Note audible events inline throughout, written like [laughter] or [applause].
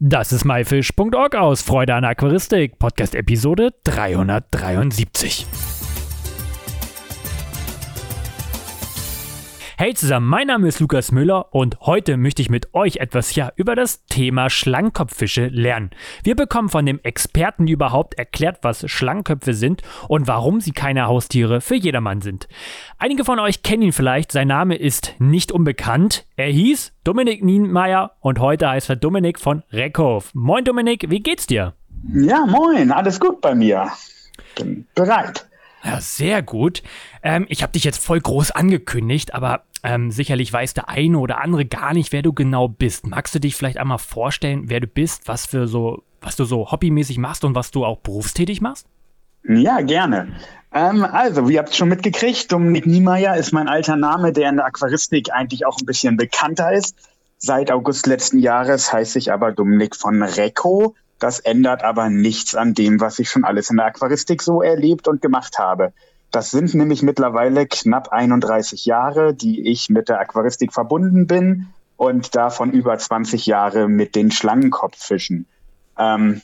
Das ist myfish.org aus Freude an Aquaristik, Podcast Episode 373. Hey zusammen, mein Name ist Lukas Müller und heute möchte ich mit euch etwas ja über das Thema Schlangenkopffische lernen. Wir bekommen von dem Experten überhaupt erklärt, was Schlangenköpfe sind und warum sie keine Haustiere für jedermann sind. Einige von euch kennen ihn vielleicht, sein Name ist nicht unbekannt. Er hieß Dominik Nienmeier und heute heißt er Dominik von Reckhoff. Moin Dominik, wie geht's dir? Ja, moin, alles gut bei mir. Bin bereit. Ja, sehr gut. Ähm, ich habe dich jetzt voll groß angekündigt, aber ähm, sicherlich weiß der eine oder andere gar nicht, wer du genau bist. Magst du dich vielleicht einmal vorstellen, wer du bist, was für so, was du so hobbymäßig machst und was du auch berufstätig machst? Ja, gerne. Ähm, also, wie ihr habt schon mitgekriegt, Dominik Niemeyer ist mein alter Name, der in der Aquaristik eigentlich auch ein bisschen bekannter ist. Seit August letzten Jahres heiße ich aber Dominik von Recco. Das ändert aber nichts an dem, was ich schon alles in der Aquaristik so erlebt und gemacht habe. Das sind nämlich mittlerweile knapp 31 Jahre, die ich mit der Aquaristik verbunden bin und davon über 20 Jahre mit den Schlangenkopffischen. Ähm,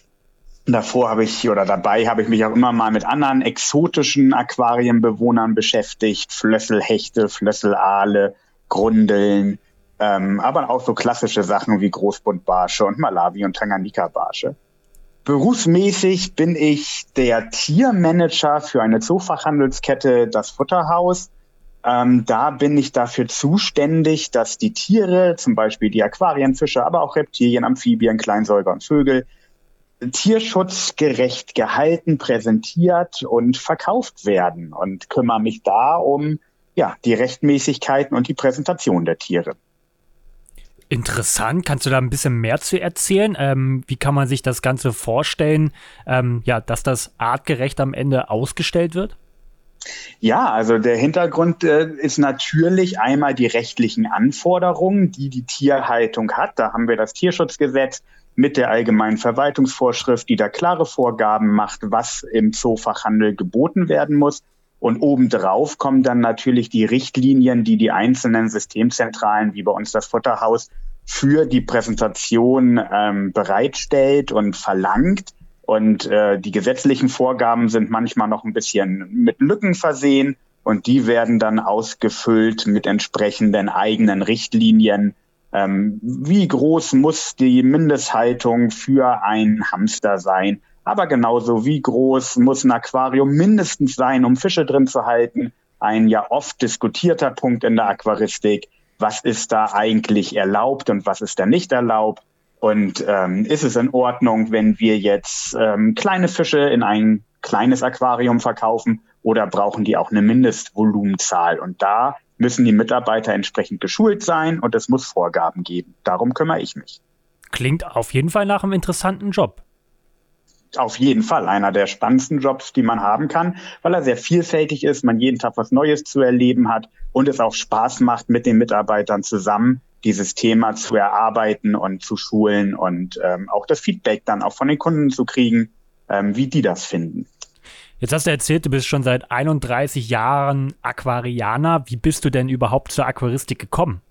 davor habe ich oder dabei habe ich mich auch immer mal mit anderen exotischen Aquarienbewohnern beschäftigt, Flösselhechte, Flösselaale, Grundeln, ähm, aber auch so klassische Sachen wie Großbuntbarsche und Malawi und Tanganyika-Barsche. Berufsmäßig bin ich der Tiermanager für eine Zoofachhandelskette Das Futterhaus. Ähm, da bin ich dafür zuständig, dass die Tiere, zum Beispiel die Aquarienfische, aber auch Reptilien, Amphibien, Kleinsäuger und Vögel, tierschutzgerecht gehalten, präsentiert und verkauft werden und kümmere mich da um ja, die Rechtmäßigkeiten und die Präsentation der Tiere. Interessant. Kannst du da ein bisschen mehr zu erzählen? Ähm, wie kann man sich das Ganze vorstellen, ähm, ja, dass das artgerecht am Ende ausgestellt wird? Ja, also der Hintergrund äh, ist natürlich einmal die rechtlichen Anforderungen, die die Tierhaltung hat. Da haben wir das Tierschutzgesetz mit der allgemeinen Verwaltungsvorschrift, die da klare Vorgaben macht, was im Zoofachhandel geboten werden muss. Und obendrauf kommen dann natürlich die Richtlinien, die die einzelnen Systemzentralen, wie bei uns das Futterhaus, für die Präsentation ähm, bereitstellt und verlangt. Und äh, die gesetzlichen Vorgaben sind manchmal noch ein bisschen mit Lücken versehen und die werden dann ausgefüllt mit entsprechenden eigenen Richtlinien. Ähm, wie groß muss die Mindesthaltung für einen Hamster sein? Aber genauso wie groß muss ein Aquarium mindestens sein, um Fische drin zu halten. Ein ja oft diskutierter Punkt in der Aquaristik. Was ist da eigentlich erlaubt und was ist da nicht erlaubt? Und ähm, ist es in Ordnung, wenn wir jetzt ähm, kleine Fische in ein kleines Aquarium verkaufen oder brauchen die auch eine Mindestvolumenzahl? Und da müssen die Mitarbeiter entsprechend geschult sein und es muss Vorgaben geben. Darum kümmere ich mich. Klingt auf jeden Fall nach einem interessanten Job auf jeden Fall einer der spannendsten Jobs, die man haben kann, weil er sehr vielfältig ist, man jeden Tag was Neues zu erleben hat und es auch Spaß macht, mit den Mitarbeitern zusammen dieses Thema zu erarbeiten und zu schulen und ähm, auch das Feedback dann auch von den Kunden zu kriegen, ähm, wie die das finden. Jetzt hast du erzählt, du bist schon seit 31 Jahren Aquarianer. Wie bist du denn überhaupt zur Aquaristik gekommen?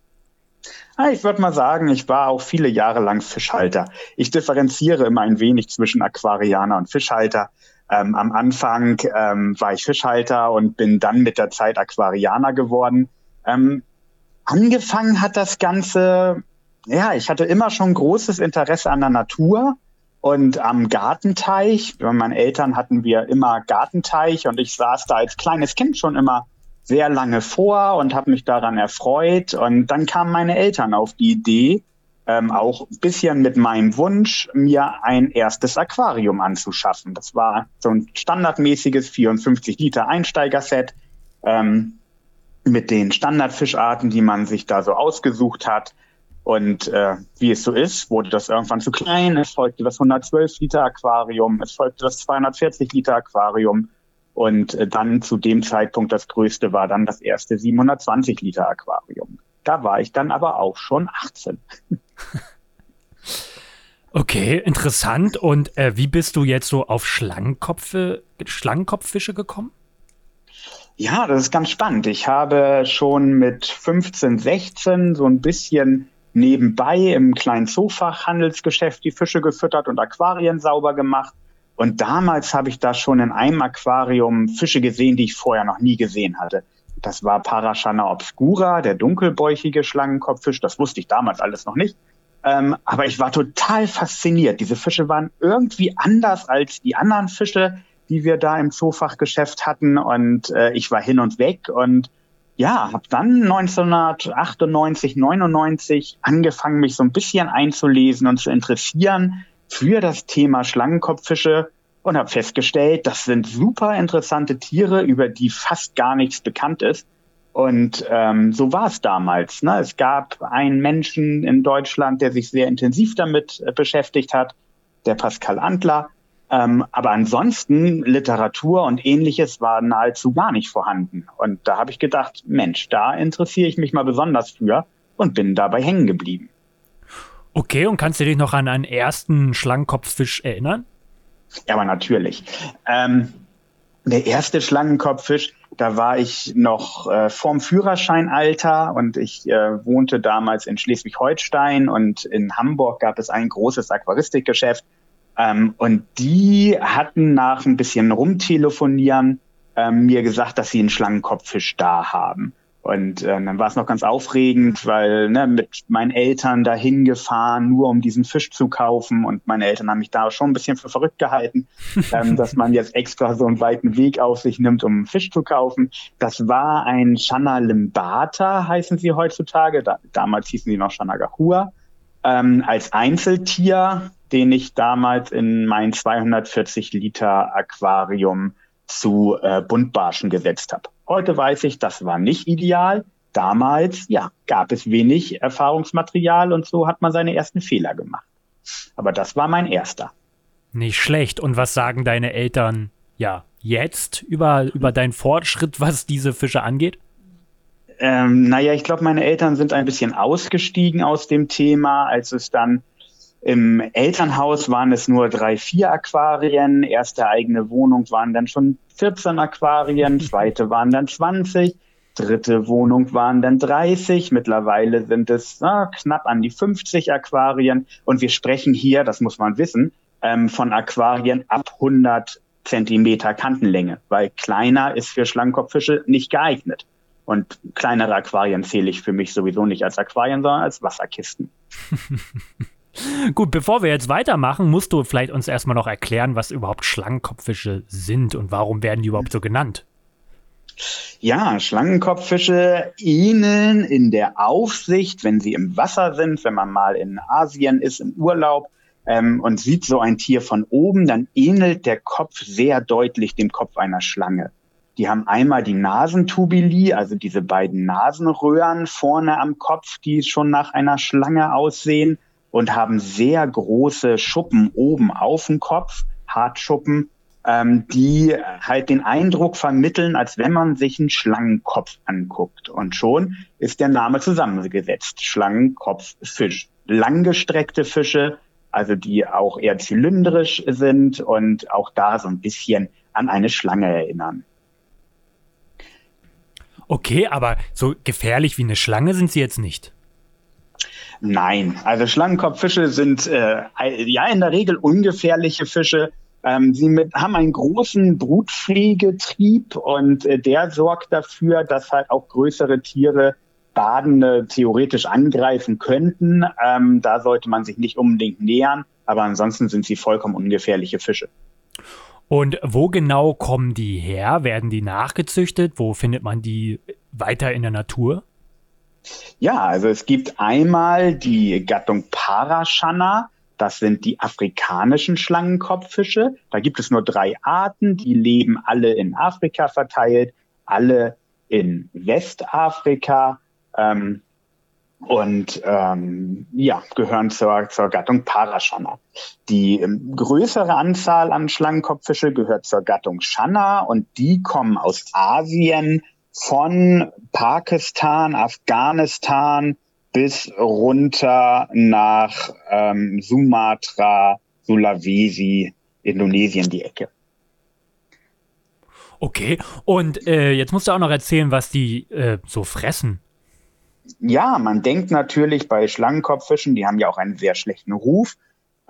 Ah, ich würde mal sagen, ich war auch viele Jahre lang Fischhalter. Ich differenziere immer ein wenig zwischen Aquarianer und Fischhalter. Ähm, am Anfang ähm, war ich Fischhalter und bin dann mit der Zeit Aquarianer geworden. Ähm, angefangen hat das Ganze, ja, ich hatte immer schon großes Interesse an der Natur und am Gartenteich. Bei meinen Eltern hatten wir immer Gartenteich und ich saß da als kleines Kind schon immer sehr lange vor und habe mich daran erfreut. Und dann kamen meine Eltern auf die Idee, ähm, auch ein bisschen mit meinem Wunsch, mir ein erstes Aquarium anzuschaffen. Das war so ein standardmäßiges 54 Liter Einsteigerset ähm, mit den Standardfischarten, die man sich da so ausgesucht hat. Und äh, wie es so ist, wurde das irgendwann zu klein. Es folgte das 112 Liter Aquarium, es folgte das 240 Liter Aquarium und äh, dann zu dem Zeitpunkt das größte war dann das erste 720 Liter Aquarium. Da war ich dann aber auch schon 18. [laughs] Okay, interessant. Und äh, wie bist du jetzt so auf Schlangenkopfe, Schlangenkopffische gekommen? Ja, das ist ganz spannend. Ich habe schon mit 15, 16 so ein bisschen nebenbei im kleinen Zoofachhandelsgeschäft die Fische gefüttert und Aquarien sauber gemacht. Und damals habe ich da schon in einem Aquarium Fische gesehen, die ich vorher noch nie gesehen hatte. Das war Parashana obscura, der dunkelbäuchige Schlangenkopffisch. Das wusste ich damals alles noch nicht. Ähm, aber ich war total fasziniert. Diese Fische waren irgendwie anders als die anderen Fische, die wir da im Zoofachgeschäft hatten. Und äh, ich war hin und weg und ja, habe dann 1998, 99 angefangen, mich so ein bisschen einzulesen und zu interessieren für das Thema Schlangenkopffische und habe festgestellt, das sind super interessante Tiere, über die fast gar nichts bekannt ist. Und ähm, so war es damals. Ne? Es gab einen Menschen in Deutschland, der sich sehr intensiv damit äh, beschäftigt hat, der Pascal Antler. Ähm, aber ansonsten Literatur und ähnliches war nahezu gar nicht vorhanden. Und da habe ich gedacht, Mensch, da interessiere ich mich mal besonders für und bin dabei hängen geblieben. Okay, und kannst du dich noch an einen ersten Schlangenkopffisch erinnern? Ja, aber natürlich. Ähm, der erste Schlangenkopffisch, da war ich noch äh, vorm Führerscheinalter und ich äh, wohnte damals in Schleswig-Holstein und in Hamburg gab es ein großes Aquaristikgeschäft. Ähm, und die hatten nach ein bisschen rumtelefonieren ähm, mir gesagt, dass sie einen Schlangenkopffisch da haben. Und äh, dann war es noch ganz aufregend, weil ne, mit meinen Eltern dahin gefahren, nur um diesen Fisch zu kaufen. Und meine Eltern haben mich da schon ein bisschen für verrückt gehalten, [laughs] ähm, dass man jetzt extra so einen weiten Weg auf sich nimmt, um einen Fisch zu kaufen. Das war ein Shana Limbata, heißen sie heutzutage. Da, damals hießen sie noch Shana Gahua. Ähm, als Einzeltier, den ich damals in mein 240 Liter Aquarium zu äh, Buntbarschen gesetzt habe. Heute weiß ich, das war nicht ideal. Damals, ja, gab es wenig Erfahrungsmaterial und so hat man seine ersten Fehler gemacht. Aber das war mein erster. Nicht schlecht. Und was sagen deine Eltern, ja, jetzt über, über deinen Fortschritt, was diese Fische angeht? Ähm, naja, ich glaube, meine Eltern sind ein bisschen ausgestiegen aus dem Thema, als es dann im Elternhaus waren es nur drei, vier Aquarien. Erste eigene Wohnung waren dann schon 14 Aquarien. [laughs] Zweite waren dann 20. Dritte Wohnung waren dann 30. Mittlerweile sind es na, knapp an die 50 Aquarien. Und wir sprechen hier, das muss man wissen, ähm, von Aquarien ab 100 Zentimeter Kantenlänge, weil kleiner ist für Schlangenkopffische nicht geeignet. Und kleinere Aquarien zähle ich für mich sowieso nicht als Aquarien, sondern als Wasserkisten. [laughs] [laughs] Gut, bevor wir jetzt weitermachen, musst du vielleicht uns erstmal noch erklären, was überhaupt Schlangenkopffische sind und warum werden die überhaupt so genannt? Ja, Schlangenkopffische ähneln in der Aufsicht, wenn sie im Wasser sind, wenn man mal in Asien ist, im Urlaub ähm, und sieht so ein Tier von oben, dann ähnelt der Kopf sehr deutlich dem Kopf einer Schlange. Die haben einmal die Nasentubili, also diese beiden Nasenröhren vorne am Kopf, die schon nach einer Schlange aussehen und haben sehr große Schuppen oben auf dem Kopf, Hartschuppen, ähm, die halt den Eindruck vermitteln, als wenn man sich einen Schlangenkopf anguckt. Und schon ist der Name zusammengesetzt. Schlangenkopffisch. Langgestreckte Fische, also die auch eher zylindrisch sind und auch da so ein bisschen an eine Schlange erinnern. Okay, aber so gefährlich wie eine Schlange sind sie jetzt nicht. Nein, also Schlangenkopffische sind äh, ja in der Regel ungefährliche Fische. Ähm, sie mit, haben einen großen Brutpflegetrieb und äh, der sorgt dafür, dass halt auch größere Tiere Badende theoretisch angreifen könnten. Ähm, da sollte man sich nicht unbedingt nähern, aber ansonsten sind sie vollkommen ungefährliche Fische. Und wo genau kommen die her? Werden die nachgezüchtet? Wo findet man die weiter in der Natur? Ja, also es gibt einmal die Gattung Parashana. Das sind die afrikanischen Schlangenkopffische. Da gibt es nur drei Arten. Die leben alle in Afrika verteilt, alle in Westafrika. Ähm, und ähm, ja, gehören zur, zur Gattung Parashana. Die ähm, größere Anzahl an Schlangenkopffische gehört zur Gattung Shana und die kommen aus Asien, von Pakistan, Afghanistan bis runter nach ähm, Sumatra, Sulawesi, Indonesien die Ecke. Okay, und äh, jetzt musst du auch noch erzählen, was die äh, so fressen. Ja, man denkt natürlich bei Schlangenkopffischen, die haben ja auch einen sehr schlechten Ruf,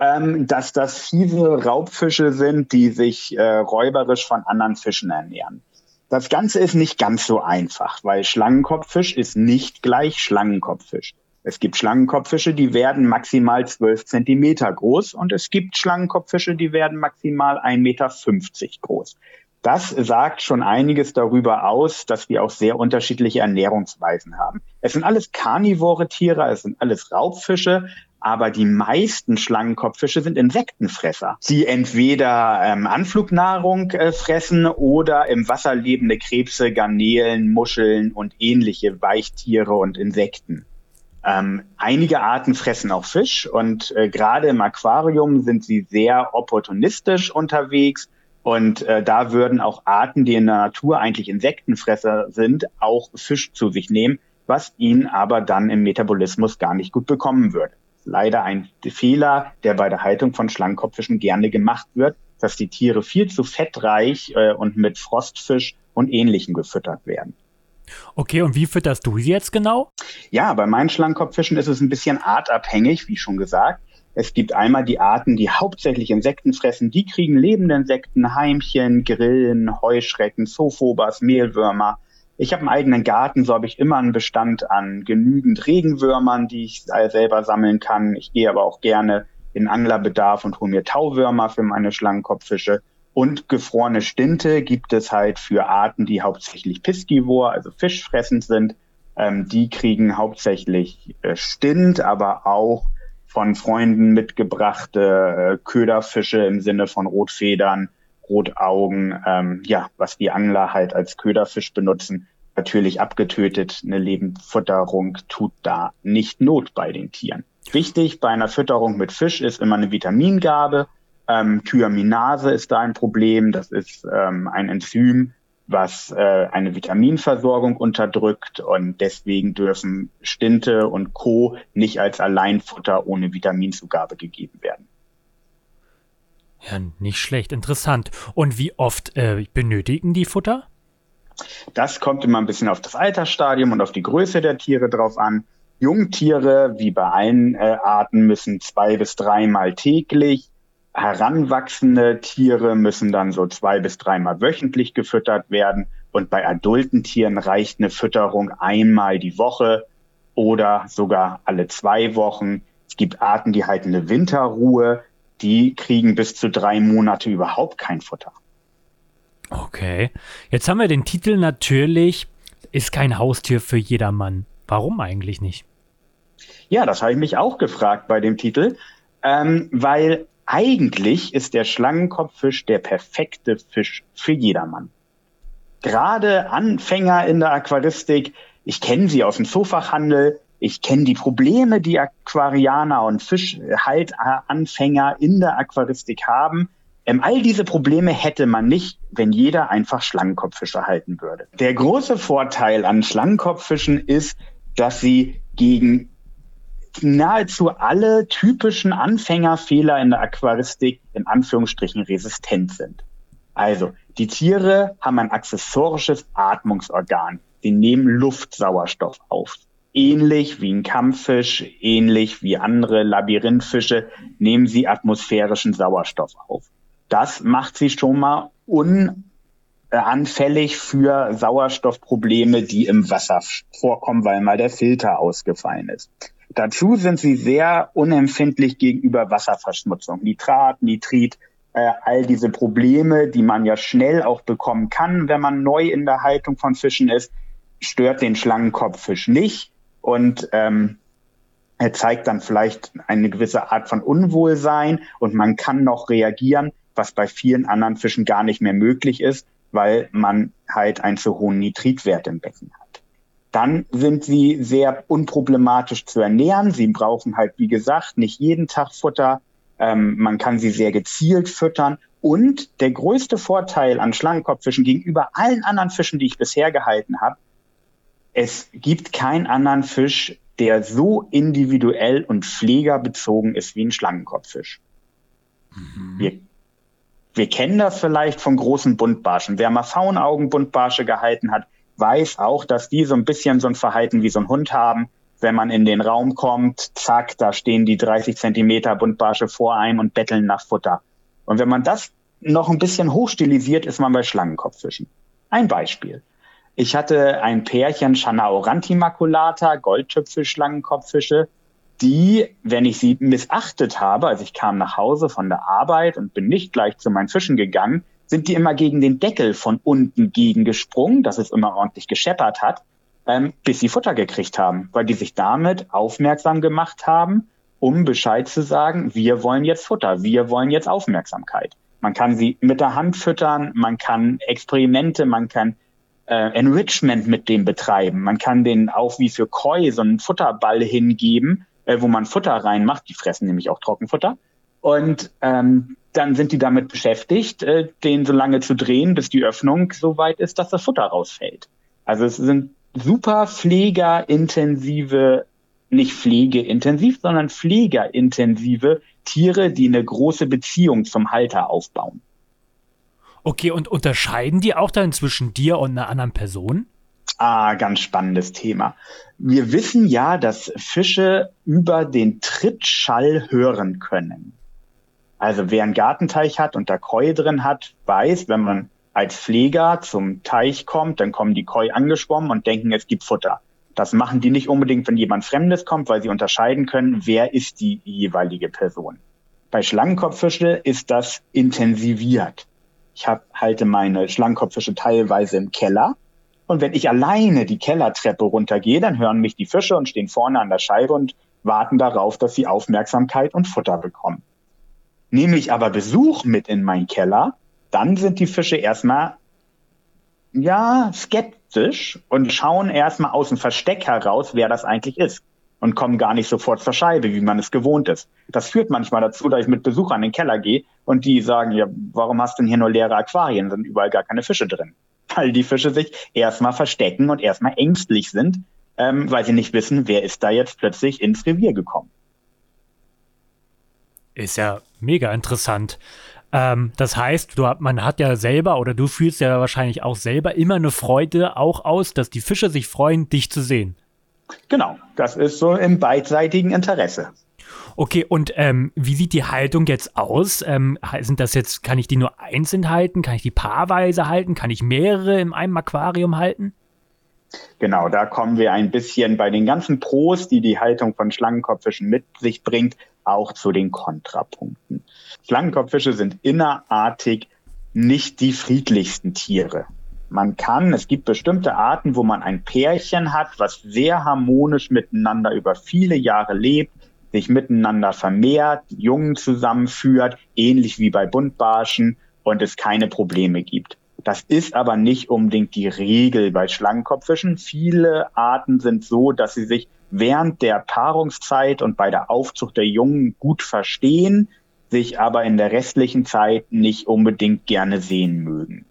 ähm, dass das fiese Raubfische sind, die sich äh, räuberisch von anderen Fischen ernähren. Das Ganze ist nicht ganz so einfach, weil Schlangenkopffisch ist nicht gleich Schlangenkopffisch. Es gibt Schlangenkopffische, die werden maximal 12 Zentimeter groß und es gibt Schlangenkopffische, die werden maximal 1,50 Meter groß. Das sagt schon einiges darüber aus, dass wir auch sehr unterschiedliche Ernährungsweisen haben. Es sind alles karnivore Tiere, es sind alles Raubfische, aber die meisten Schlangenkopffische sind Insektenfresser, die entweder ähm, Anflugnahrung äh, fressen oder im Wasser lebende Krebse, Garnelen, Muscheln und ähnliche Weichtiere und Insekten. Ähm, einige Arten fressen auch Fisch und äh, gerade im Aquarium sind sie sehr opportunistisch unterwegs. Und äh, da würden auch Arten, die in der Natur eigentlich Insektenfresser sind, auch Fisch zu sich nehmen, was ihnen aber dann im Metabolismus gar nicht gut bekommen würde. Leider ein Fehler, der bei der Haltung von Schlangenkopffischen gerne gemacht wird, dass die Tiere viel zu fettreich äh, und mit Frostfisch und Ähnlichem gefüttert werden. Okay, und wie fütterst du sie jetzt genau? Ja, bei meinen Schlangenkopffischen ist es ein bisschen artabhängig, wie schon gesagt. Es gibt einmal die Arten, die hauptsächlich Insekten fressen. Die kriegen lebende Insekten, Heimchen, Grillen, Heuschrecken, Zophobas, Mehlwürmer. Ich habe einen eigenen Garten, so habe ich immer einen Bestand an genügend Regenwürmern, die ich selber sammeln kann. Ich gehe aber auch gerne in Anglerbedarf und hole mir Tauwürmer für meine Schlangenkopffische. Und gefrorene Stinte gibt es halt für Arten, die hauptsächlich Piscivor, also fischfressend sind. Ähm, die kriegen hauptsächlich äh, Stint, aber auch von Freunden mitgebrachte äh, Köderfische im Sinne von Rotfedern, Rotaugen, ähm, ja, was die Angler halt als Köderfisch benutzen. Natürlich abgetötet. Eine Lebendfutterung tut da nicht Not bei den Tieren. Wichtig bei einer Fütterung mit Fisch ist immer eine Vitamingabe. Ähm, Thyaminase ist da ein Problem. Das ist ähm, ein Enzym, was äh, eine Vitaminversorgung unterdrückt und deswegen dürfen Stinte und Co. nicht als Alleinfutter ohne Vitaminzugabe gegeben werden. Ja, nicht schlecht, interessant. Und wie oft äh, benötigen die Futter? Das kommt immer ein bisschen auf das Altersstadium und auf die Größe der Tiere drauf an. Jungtiere, wie bei allen äh, Arten, müssen zwei bis dreimal täglich Heranwachsende Tiere müssen dann so zwei bis dreimal wöchentlich gefüttert werden. Und bei adulten Tieren reicht eine Fütterung einmal die Woche oder sogar alle zwei Wochen. Es gibt Arten, die halten eine Winterruhe. Die kriegen bis zu drei Monate überhaupt kein Futter. Okay. Jetzt haben wir den Titel natürlich, ist kein Haustier für jedermann. Warum eigentlich nicht? Ja, das habe ich mich auch gefragt bei dem Titel, ähm, weil eigentlich ist der Schlangenkopffisch der perfekte Fisch für jedermann. Gerade Anfänger in der Aquaristik, ich kenne sie aus dem Zoofachhandel, ich kenne die Probleme, die Aquarianer und Fischhaltanfänger in der Aquaristik haben. Ähm, all diese Probleme hätte man nicht, wenn jeder einfach Schlangenkopffische halten würde. Der große Vorteil an Schlangenkopffischen ist, dass sie gegen nahezu alle typischen Anfängerfehler in der Aquaristik in Anführungsstrichen resistent sind. Also, die Tiere haben ein accessorisches Atmungsorgan. Sie nehmen Luftsauerstoff auf. Ähnlich wie ein Kampffisch, ähnlich wie andere Labyrinthfische nehmen sie atmosphärischen Sauerstoff auf. Das macht sie schon mal unanfällig für Sauerstoffprobleme, die im Wasser vorkommen, weil mal der Filter ausgefallen ist. Dazu sind sie sehr unempfindlich gegenüber Wasserverschmutzung, Nitrat, Nitrit, äh, all diese Probleme, die man ja schnell auch bekommen kann, wenn man neu in der Haltung von Fischen ist, stört den Schlangenkopffisch nicht und ähm, er zeigt dann vielleicht eine gewisse Art von Unwohlsein und man kann noch reagieren, was bei vielen anderen Fischen gar nicht mehr möglich ist, weil man halt einen zu hohen Nitritwert im Becken hat dann sind sie sehr unproblematisch zu ernähren. Sie brauchen halt, wie gesagt, nicht jeden Tag Futter. Ähm, man kann sie sehr gezielt füttern. Und der größte Vorteil an Schlangenkopffischen gegenüber allen anderen Fischen, die ich bisher gehalten habe, es gibt keinen anderen Fisch, der so individuell und pflegerbezogen ist wie ein Schlangenkopffisch. Mhm. Wir, wir kennen das vielleicht von großen Buntbarschen. Wer mal Faunaugenbuntbarsche gehalten hat, weiß auch, dass die so ein bisschen so ein Verhalten wie so ein Hund haben. Wenn man in den Raum kommt, zack, da stehen die 30 Zentimeter Buntbarsche vor einem und betteln nach Futter. Und wenn man das noch ein bisschen hochstilisiert, ist man bei Schlangenkopffischen. Ein Beispiel. Ich hatte ein Pärchen Chanaorantimaculata, Goldtüpfel-Schlangenkopffische, die, wenn ich sie missachtet habe, also ich kam nach Hause von der Arbeit und bin nicht gleich zu meinen Fischen gegangen, sind die immer gegen den Deckel von unten gegengesprungen, dass es immer ordentlich gescheppert hat, ähm, bis sie Futter gekriegt haben, weil die sich damit aufmerksam gemacht haben, um Bescheid zu sagen, wir wollen jetzt Futter, wir wollen jetzt Aufmerksamkeit. Man kann sie mit der Hand füttern, man kann Experimente, man kann äh, Enrichment mit dem betreiben, man kann den auch wie für Koi so einen Futterball hingeben, äh, wo man Futter reinmacht. Die fressen nämlich auch Trockenfutter. Und ähm, dann sind die damit beschäftigt, äh, den so lange zu drehen, bis die Öffnung so weit ist, dass das Futter rausfällt. Also es sind super pflegerintensive, nicht pflegeintensiv, sondern pflegerintensive Tiere, die eine große Beziehung zum Halter aufbauen. Okay, und unterscheiden die auch dann zwischen dir und einer anderen Person? Ah, ganz spannendes Thema. Wir wissen ja, dass Fische über den Trittschall hören können. Also wer einen Gartenteich hat und da Koi drin hat, weiß, wenn man als Pfleger zum Teich kommt, dann kommen die Koi angeschwommen und denken, es gibt Futter. Das machen die nicht unbedingt, wenn jemand Fremdes kommt, weil sie unterscheiden können, wer ist die jeweilige Person. Bei Schlangenkopffische ist das intensiviert. Ich hab, halte meine Schlangenkopffische teilweise im Keller. Und wenn ich alleine die Kellertreppe runtergehe, dann hören mich die Fische und stehen vorne an der Scheibe und warten darauf, dass sie Aufmerksamkeit und Futter bekommen. Nehme ich aber Besuch mit in meinen Keller, dann sind die Fische erstmal, ja, skeptisch und schauen erstmal aus dem Versteck heraus, wer das eigentlich ist und kommen gar nicht sofort zur Scheibe, wie man es gewohnt ist. Das führt manchmal dazu, dass ich mit Besuch an den Keller gehe und die sagen, ja, warum hast du denn hier nur leere Aquarien? Sind überall gar keine Fische drin. [laughs] Weil die Fische sich erstmal verstecken und erstmal ängstlich sind, ähm, weil sie nicht wissen, wer ist da jetzt plötzlich ins Revier gekommen. Ist ja mega interessant. Ähm, das heißt, du, man hat ja selber oder du fühlst ja wahrscheinlich auch selber immer eine Freude auch aus, dass die Fische sich freuen, dich zu sehen. Genau, das ist so im beidseitigen Interesse. Okay, und ähm, wie sieht die Haltung jetzt aus? Ähm, sind das jetzt, kann ich die nur einzeln halten? Kann ich die paarweise halten? Kann ich mehrere in einem Aquarium halten? Genau, da kommen wir ein bisschen bei den ganzen Pros, die die Haltung von Schlangenkopffischen mit sich bringt, auch zu den Kontrapunkten. Schlangenkopffische sind innerartig nicht die friedlichsten Tiere. Man kann, es gibt bestimmte Arten, wo man ein Pärchen hat, was sehr harmonisch miteinander über viele Jahre lebt, sich miteinander vermehrt, Jungen zusammenführt, ähnlich wie bei Buntbarschen und es keine Probleme gibt. Das ist aber nicht unbedingt die Regel bei Schlangenkopffischen. Viele Arten sind so, dass sie sich während der Paarungszeit und bei der Aufzucht der Jungen gut verstehen, sich aber in der restlichen Zeit nicht unbedingt gerne sehen mögen.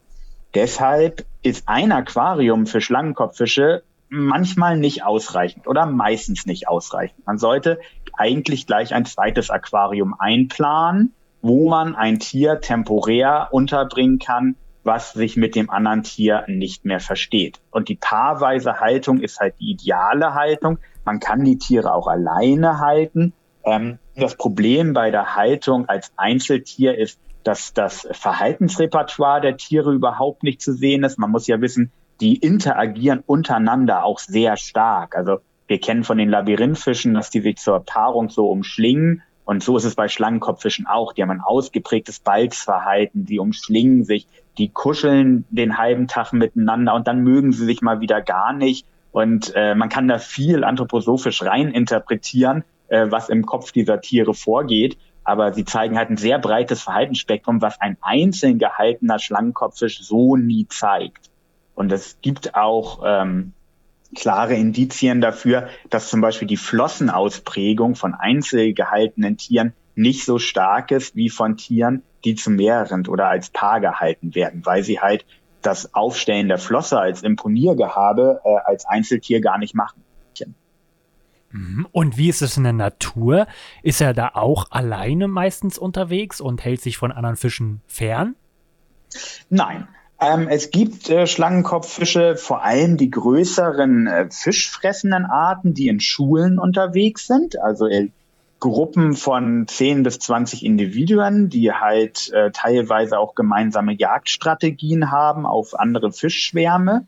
Deshalb ist ein Aquarium für Schlangenkopffische manchmal nicht ausreichend oder meistens nicht ausreichend. Man sollte eigentlich gleich ein zweites Aquarium einplanen, wo man ein Tier temporär unterbringen kann, was sich mit dem anderen Tier nicht mehr versteht. Und die paarweise Haltung ist halt die ideale Haltung. Man kann die Tiere auch alleine halten. Ähm, das Problem bei der Haltung als Einzeltier ist, dass das Verhaltensrepertoire der Tiere überhaupt nicht zu sehen ist. Man muss ja wissen, die interagieren untereinander auch sehr stark. Also wir kennen von den Labyrinthfischen, dass die sich zur Paarung so umschlingen und so ist es bei Schlangenkopffischen auch. Die haben ein ausgeprägtes Balzverhalten, die umschlingen sich, die kuscheln den halben Tag miteinander und dann mögen sie sich mal wieder gar nicht. Und äh, man kann da viel anthroposophisch rein interpretieren, äh, was im Kopf dieser Tiere vorgeht. Aber sie zeigen halt ein sehr breites Verhaltensspektrum, was ein einzeln gehaltener Schlangenkopffisch so nie zeigt. Und es gibt auch ähm, klare Indizien dafür, dass zum Beispiel die Flossenausprägung von einzeln gehaltenen Tieren nicht so stark ist wie von Tieren, die zu mehreren oder als Paar gehalten werden, weil sie halt das Aufstellen der Flosse als Imponiergehabe äh, als Einzeltier gar nicht machen. Mhm. Und wie ist es in der Natur? Ist er da auch alleine meistens unterwegs und hält sich von anderen Fischen fern? Nein, Ähm, es gibt äh, Schlangenkopffische, vor allem die größeren äh, fischfressenden Arten, die in Schulen unterwegs sind. Also äh, Gruppen von 10 bis 20 Individuen, die halt äh, teilweise auch gemeinsame Jagdstrategien haben auf andere Fischschwärme.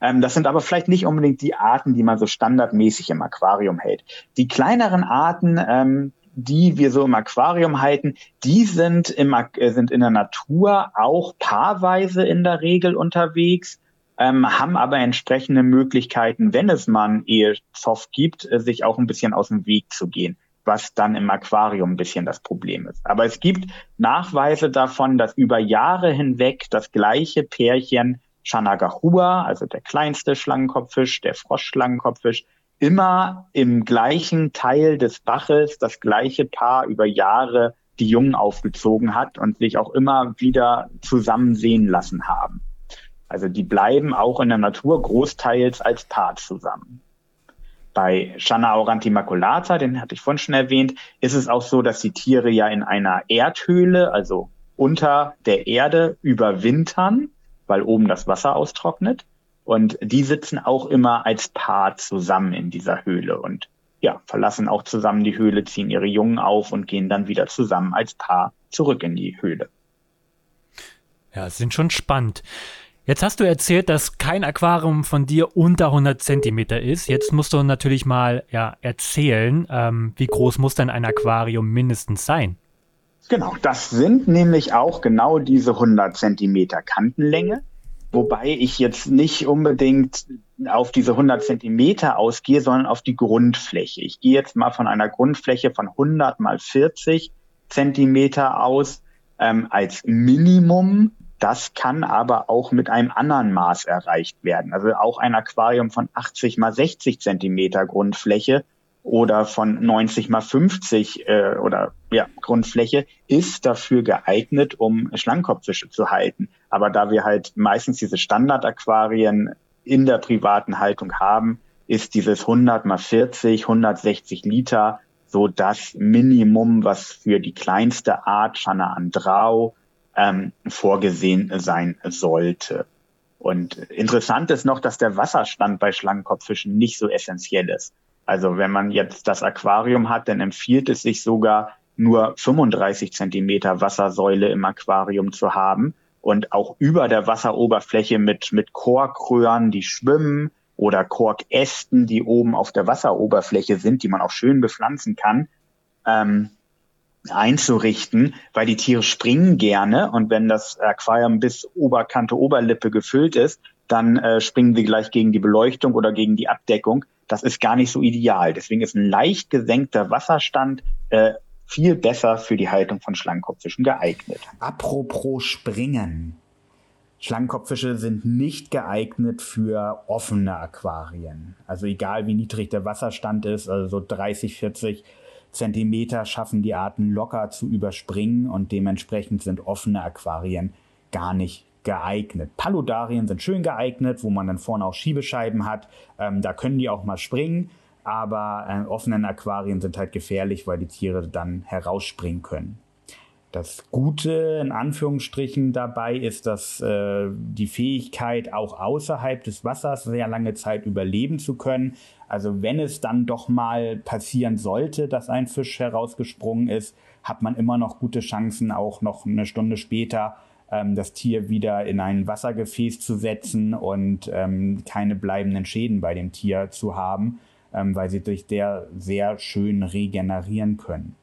Ähm, das sind aber vielleicht nicht unbedingt die Arten, die man so standardmäßig im Aquarium hält. Die kleineren Arten, ähm, die wir so im Aquarium halten, die sind, im, äh, sind in der Natur auch paarweise in der Regel unterwegs, ähm, haben aber entsprechende Möglichkeiten, wenn es mal einen Ehezoff gibt, äh, sich auch ein bisschen aus dem Weg zu gehen, was dann im Aquarium ein bisschen das Problem ist. Aber es gibt Nachweise davon, dass über Jahre hinweg das gleiche Pärchen Shanagahua, also der kleinste Schlangenkopffisch, der Froschschlangenkopffisch, immer im gleichen Teil des Baches das gleiche Paar über Jahre die Jungen aufgezogen hat und sich auch immer wieder zusammen sehen lassen haben. Also die bleiben auch in der Natur großteils als Paar zusammen. Bei Channa aurantimaculata, den hatte ich vorhin schon erwähnt, ist es auch so, dass die Tiere ja in einer Erdhöhle, also unter der Erde, überwintern, weil oben das Wasser austrocknet. Und die sitzen auch immer als Paar zusammen in dieser Höhle und ja, verlassen auch zusammen die Höhle, ziehen ihre Jungen auf und gehen dann wieder zusammen als Paar zurück in die Höhle. Ja, sind schon spannend. Jetzt hast du erzählt, dass kein Aquarium von dir unter 100 Zentimeter ist. Jetzt musst du natürlich mal ja, erzählen, ähm, wie groß muss denn ein Aquarium mindestens sein? Genau, das sind nämlich auch genau diese 100 Zentimeter Kantenlänge. Wobei ich jetzt nicht unbedingt auf diese 100 Zentimeter ausgehe, sondern auf die Grundfläche. Ich gehe jetzt mal von einer Grundfläche von 100 mal 40 Zentimeter aus ähm, als Minimum. Das kann aber auch mit einem anderen Maß erreicht werden. Also auch ein Aquarium von 80 mal 60 Zentimeter Grundfläche oder von 90 mal 50 äh, oder ja, Grundfläche ist dafür geeignet, um Schlangenkopffische zu halten. Aber da wir halt meistens diese Standardaquarien in der privaten Haltung haben, ist dieses 100 mal 40, 160 Liter so das Minimum, was für die kleinste Art Channa andrau ähm, vorgesehen sein sollte. Und interessant ist noch, dass der Wasserstand bei Schlangenkopffischen nicht so essentiell ist. Also wenn man jetzt das Aquarium hat, dann empfiehlt es sich sogar nur 35 Zentimeter Wassersäule im Aquarium zu haben und auch über der Wasseroberfläche mit, mit Korkröhren, die schwimmen oder Korkästen, die oben auf der Wasseroberfläche sind, die man auch schön bepflanzen kann, ähm, einzurichten, weil die Tiere springen gerne und wenn das Aquarium bis Oberkante Oberlippe gefüllt ist, dann äh, springen sie gleich gegen die Beleuchtung oder gegen die Abdeckung das ist gar nicht so ideal. Deswegen ist ein leicht gesenkter Wasserstand äh, viel besser für die Haltung von Schlangenkopffischen geeignet. Apropos Springen. Schlangenkopffische sind nicht geeignet für offene Aquarien. Also egal wie niedrig der Wasserstand ist, also so 30, 40 Zentimeter schaffen die Arten locker zu überspringen und dementsprechend sind offene Aquarien gar nicht geeignet. Paludarien sind schön geeignet, wo man dann vorne auch Schiebescheiben hat. Ähm, da können die auch mal springen, aber äh, offenen Aquarien sind halt gefährlich, weil die Tiere dann herausspringen können. Das Gute in Anführungsstrichen dabei ist, dass äh, die Fähigkeit, auch außerhalb des Wassers sehr lange Zeit überleben zu können. Also wenn es dann doch mal passieren sollte, dass ein Fisch herausgesprungen ist, hat man immer noch gute Chancen, auch noch eine Stunde später das Tier wieder in ein Wassergefäß zu setzen und ähm, keine bleibenden Schäden bei dem Tier zu haben, ähm, weil sie durch der sehr schön regenerieren können.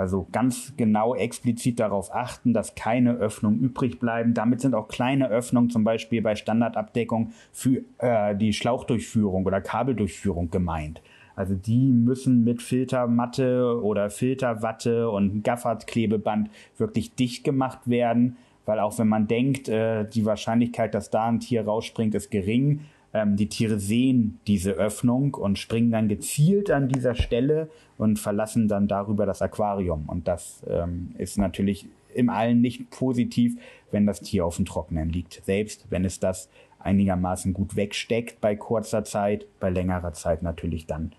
Also ganz genau explizit darauf achten, dass keine Öffnungen übrig bleiben. Damit sind auch kleine Öffnungen, zum Beispiel bei Standardabdeckung für äh, die Schlauchdurchführung oder Kabeldurchführung gemeint. Also die müssen mit Filtermatte oder Filterwatte und Gaffertklebeband wirklich dicht gemacht werden, weil auch wenn man denkt, äh, die Wahrscheinlichkeit, dass da ein Tier rausspringt, ist gering. Ähm, die Tiere sehen diese Öffnung und springen dann gezielt an dieser Stelle und verlassen dann darüber das Aquarium. Und das ähm, ist natürlich im Allen nicht positiv, wenn das Tier auf dem Trockenen liegt. Selbst wenn es das einigermaßen gut wegsteckt bei kurzer Zeit, bei längerer Zeit natürlich dann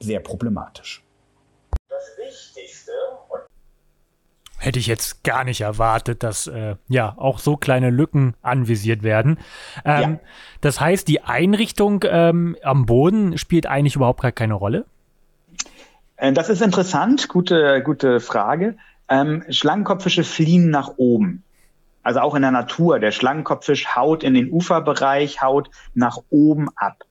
sehr problematisch. Das Wichtigste hätte ich jetzt gar nicht erwartet, dass äh, ja auch so kleine Lücken anvisiert werden. Ähm, ja. Das heißt, die Einrichtung ähm, am Boden spielt eigentlich überhaupt gar keine Rolle? Äh, das ist interessant, gute, gute Frage. Ähm, Schlangenkopffische fliehen nach oben. Also auch in der Natur. Der Schlangenkopffisch haut in den Uferbereich, haut nach oben ab.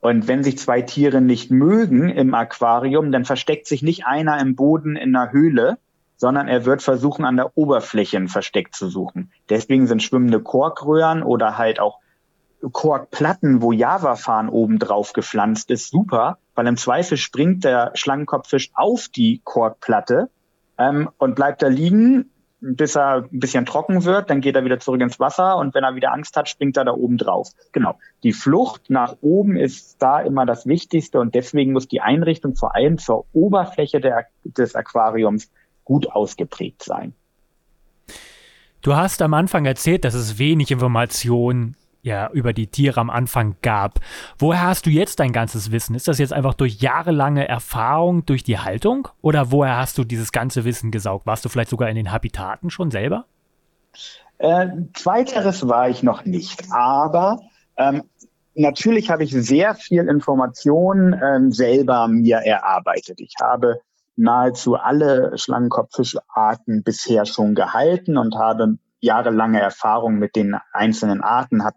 Und wenn sich zwei Tiere nicht mögen im Aquarium, dann versteckt sich nicht einer im Boden in einer Höhle, sondern er wird versuchen, an der Oberfläche ein Versteck zu suchen. Deswegen sind schwimmende Korkröhren oder halt auch Korkplatten, wo Java-Farn oben drauf gepflanzt ist, super, weil im Zweifel springt der Schlangenkopffisch auf die Korkplatte ähm, und bleibt da liegen, bis er ein bisschen trocken wird, dann geht er wieder zurück ins Wasser und wenn er wieder Angst hat, springt er da oben drauf. Genau. Die Flucht nach oben ist da immer das Wichtigste und deswegen muss die Einrichtung vor allem zur Oberfläche der, des Aquariums gut ausgeprägt sein. Du hast am Anfang erzählt, dass es wenig Informationen ja, über die Tiere am Anfang gab. Woher hast du jetzt dein ganzes Wissen? Ist das jetzt einfach durch jahrelange Erfahrung, durch die Haltung? Oder woher hast du dieses ganze Wissen gesaugt? Warst du vielleicht sogar in den Habitaten schon selber? Äh, zweiteres war ich noch nicht, aber ähm, natürlich habe ich sehr viel Information ähm, selber mir erarbeitet. Ich habe nahezu alle Schlangenkopffischarten bisher schon gehalten und habe jahrelange Erfahrung mit den einzelnen Arten, habe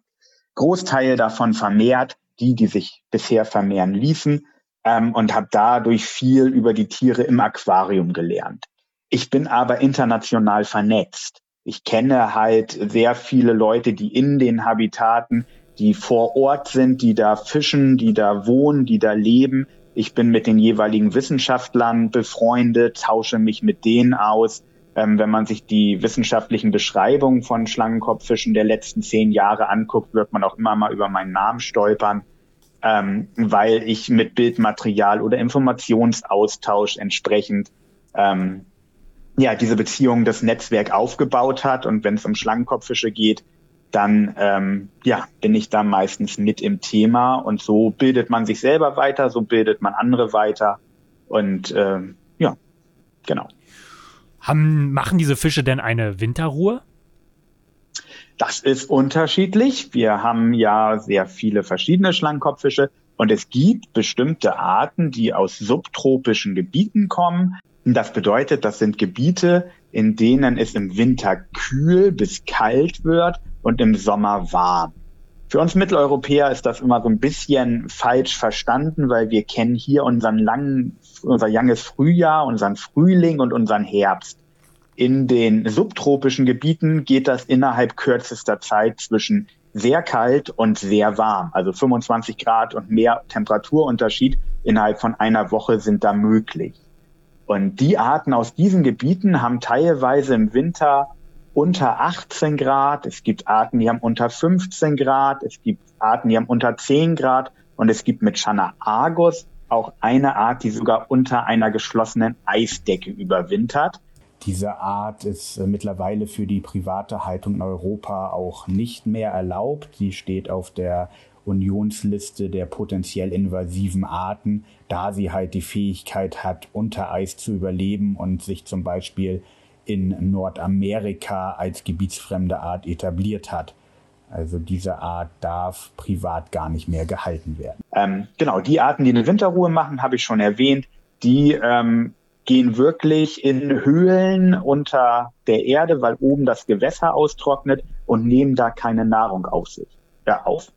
Großteil davon vermehrt, die, die sich bisher vermehren ließen, ähm, und habe dadurch viel über die Tiere im Aquarium gelernt. Ich bin aber international vernetzt. Ich kenne halt sehr viele Leute, die in den Habitaten, die vor Ort sind, die da fischen, die da wohnen, die da leben, ich bin mit den jeweiligen Wissenschaftlern befreundet, tausche mich mit denen aus. Ähm, wenn man sich die wissenschaftlichen Beschreibungen von Schlangenkopffischen der letzten zehn Jahre anguckt, wird man auch immer mal über meinen Namen stolpern, ähm, weil ich mit Bildmaterial oder Informationsaustausch entsprechend ähm, ja diese Beziehung, das Netzwerk aufgebaut hat. Und wenn es um Schlangenkopffische geht, dann ähm, ja, bin ich da meistens mit im Thema und so bildet man sich selber weiter, so bildet man andere weiter und ähm, ja, genau. Haben, machen diese Fische denn eine Winterruhe? Das ist unterschiedlich. Wir haben ja sehr viele verschiedene Schlangenkopffische und es gibt bestimmte Arten, die aus subtropischen Gebieten kommen. Das bedeutet, das sind Gebiete, in denen es im Winter kühl bis kalt wird und im Sommer warm. Für uns Mitteleuropäer ist das immer so ein bisschen falsch verstanden, weil wir kennen hier unseren langen, unser langes Frühjahr, unseren Frühling und unseren Herbst. In den subtropischen Gebieten geht das innerhalb kürzester Zeit zwischen sehr kalt und sehr warm. Also 25 Grad und mehr Temperaturunterschied innerhalb von einer Woche sind da möglich. Und die Arten aus diesen Gebieten haben teilweise im Winter unter 18 Grad, es gibt Arten, die haben unter 15 Grad, es gibt Arten, die haben unter 10 Grad und es gibt mit Channa argus auch eine Art, die sogar unter einer geschlossenen Eisdecke überwintert. Diese Art ist äh, mittlerweile für die private Haltung in Europa auch nicht mehr erlaubt. Sie steht auf der Unionsliste der potenziell invasiven Arten, da sie halt die Fähigkeit hat, unter Eis zu überleben und sich zum Beispiel in Nordamerika als gebietsfremde Art etabliert hat. Also diese Art darf privat gar nicht mehr gehalten werden. Ähm, genau, die Arten, die eine Winterruhe machen, habe ich schon erwähnt. Die ähm, gehen wirklich in Höhlen unter der Erde, weil oben das Gewässer austrocknet und nehmen da keine Nahrung auf sich, äh, auf.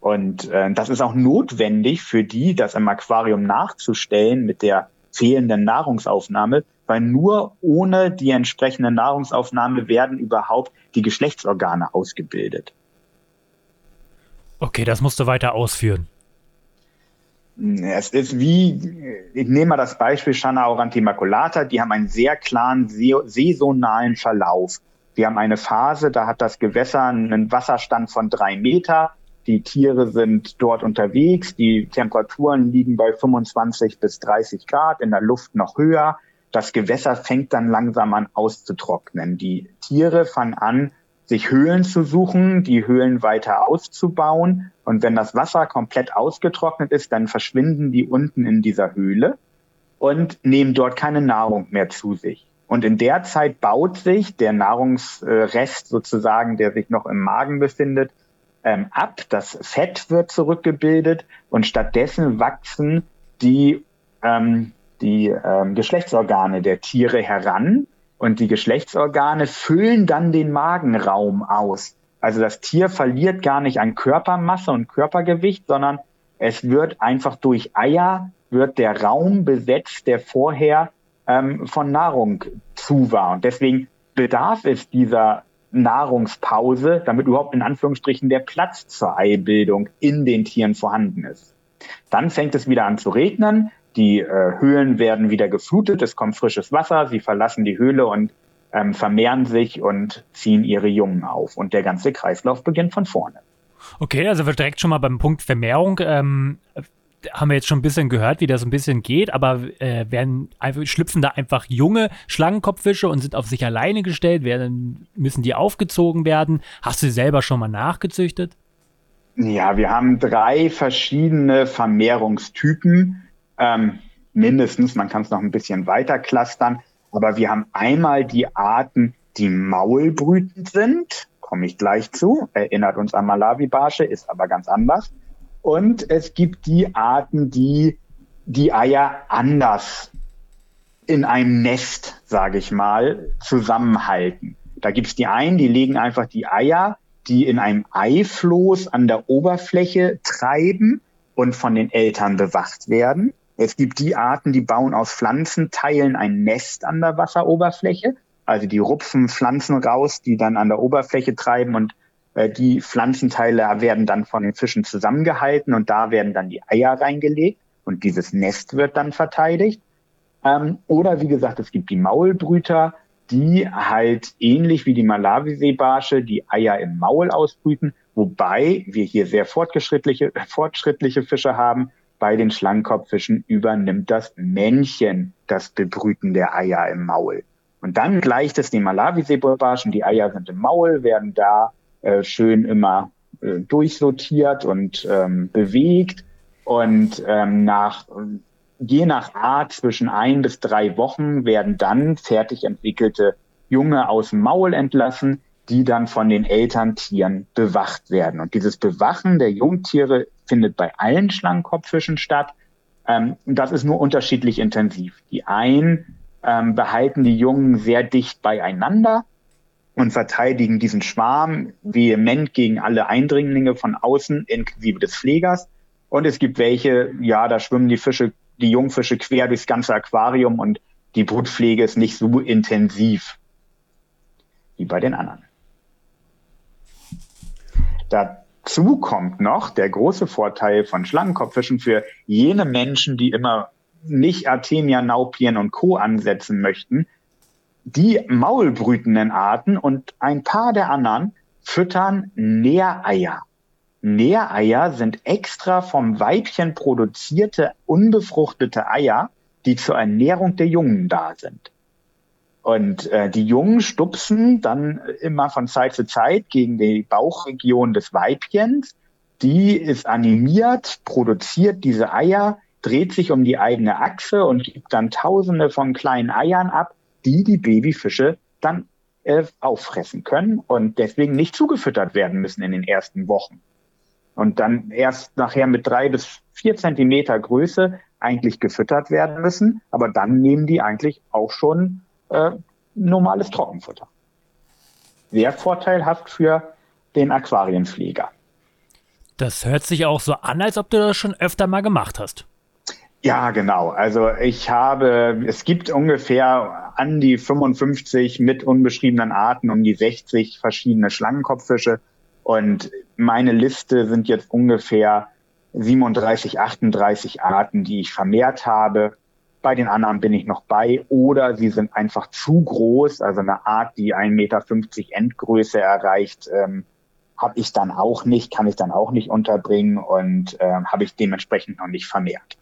Und äh, das ist auch notwendig für die, das im Aquarium nachzustellen mit der fehlenden Nahrungsaufnahme, weil nur ohne die entsprechende Nahrungsaufnahme werden überhaupt die Geschlechtsorgane ausgebildet. Okay, das musst du weiter ausführen. Es ist wie, ich nehme mal das Beispiel Shana Aurantimaculata, die haben einen sehr klaren saisonalen Verlauf. Die haben eine Phase, da hat das Gewässer einen Wasserstand von drei Meter, die Tiere sind dort unterwegs, die Temperaturen liegen bei 25 bis 30 Grad, in der Luft noch höher. Das Gewässer fängt dann langsam an auszutrocknen. Die Tiere fangen an, sich Höhlen zu suchen, die Höhlen weiter auszubauen. Und wenn das Wasser komplett ausgetrocknet ist, dann verschwinden die unten in dieser Höhle und nehmen dort keine Nahrung mehr zu sich. Und in der Zeit baut sich der Nahrungsrest sozusagen, der sich noch im Magen befindet, ähm, ab. Das Fett wird zurückgebildet und stattdessen wachsen die, ähm, die ähm, Geschlechtsorgane der Tiere heran und die Geschlechtsorgane füllen dann den Magenraum aus. Also das Tier verliert gar nicht an Körpermasse und Körpergewicht, sondern es wird einfach durch Eier wird der Raum besetzt, der vorher ähm, von Nahrung zu war. Und deswegen bedarf es dieser Nahrungspause, damit überhaupt in Anführungsstrichen der Platz zur Eibildung in den Tieren vorhanden ist. Dann fängt es wieder an zu regnen, die äh, Höhlen werden wieder geflutet, es kommt frisches Wasser, sie verlassen die Höhle und ähm, vermehren sich und ziehen ihre Jungen auf. Und der ganze Kreislauf beginnt von vorne. Okay, also wir direkt schon mal beim Punkt Vermehrung. Ähm, haben wir jetzt schon ein bisschen gehört, wie das ein bisschen geht, aber äh, werden schlüpfen da einfach junge Schlangenkopffische und sind auf sich alleine gestellt? Werden, müssen die aufgezogen werden? Hast du sie selber schon mal nachgezüchtet? Ja, wir haben drei verschiedene Vermehrungstypen, ähm, mindestens. Man kann es noch ein bisschen weiter clustern. Aber wir haben einmal die Arten, die maulbrütend sind, komme ich gleich zu, erinnert uns an Malawi-Barsche, ist aber ganz anders. Und es gibt die Arten, die die Eier anders in einem Nest, sage ich mal, zusammenhalten. Da gibt es die einen, die legen einfach die Eier, die in einem Eifloß an der Oberfläche treiben und von den Eltern bewacht werden. Es gibt die Arten, die bauen aus Pflanzenteilen ein Nest an der Wasseroberfläche. Also die rupfen Pflanzen raus, die dann an der Oberfläche treiben und äh, die Pflanzenteile werden dann von den Fischen zusammengehalten und da werden dann die Eier reingelegt und dieses Nest wird dann verteidigt. Ähm, oder wie gesagt, es gibt die Maulbrüter, die halt ähnlich wie die Malawiseebarsche die Eier im Maul ausbrüten, wobei wir hier sehr fortschrittliche, fortschrittliche Fische haben. Bei den Schlangenkopffischen übernimmt das Männchen das Bebrüten der Eier im Maul. Und dann gleicht es den Malawiseebarschen, die Eier sind im Maul, werden da äh, schön immer äh, durchsortiert und ähm, bewegt. Und ähm, nach, je nach Art zwischen ein bis drei Wochen werden dann fertig entwickelte Junge aus dem Maul entlassen, die dann von den Elterntieren bewacht werden. Und dieses Bewachen der Jungtiere findet bei allen Schlangenkopffischen statt. Ähm, das ist nur unterschiedlich intensiv. Die einen ähm, behalten die Jungen sehr dicht beieinander und verteidigen diesen Schwarm vehement gegen alle Eindringlinge von außen, inklusive des Pflegers. Und es gibt welche, ja, da schwimmen die Fische, die Jungfische quer durchs ganze Aquarium und die Brutpflege ist nicht so intensiv wie bei den anderen. Dazu kommt noch der große Vorteil von Schlangenkopffischen für jene Menschen, die immer nicht Artemia, Naupien und Co. ansetzen möchten, die maulbrütenden Arten und ein paar der anderen füttern Nähreier. Nähreier sind extra vom Weibchen produzierte, unbefruchtete Eier, die zur Ernährung der Jungen da sind. Und äh, die Jungen stupsen dann immer von Zeit zu Zeit gegen die Bauchregion des Weibchens. Die ist animiert, produziert diese Eier, dreht sich um die eigene Achse und gibt dann Tausende von kleinen Eiern ab, die die Babyfische dann äh, auffressen können und deswegen nicht zugefüttert werden müssen in den ersten Wochen. Und dann erst nachher mit drei bis vier Zentimeter Größe eigentlich gefüttert werden müssen, aber dann nehmen die eigentlich auch schon äh, normales Trockenfutter. Sehr vorteilhaft für den Aquarienpfleger. Das hört sich auch so an, als ob du das schon öfter mal gemacht hast. Ja, genau. Also ich habe, es gibt ungefähr an die 55 mit unbeschriebenen Arten, um die 60 verschiedene Schlangenkopffische. Und meine Liste sind jetzt ungefähr 37, 38 Arten, die ich vermehrt habe. Bei den anderen bin ich noch bei oder sie sind einfach zu groß. Also eine Art, die 1,50 Meter Endgröße erreicht, ähm, habe ich dann auch nicht, kann ich dann auch nicht unterbringen und ähm, habe ich dementsprechend noch nicht vermehrt.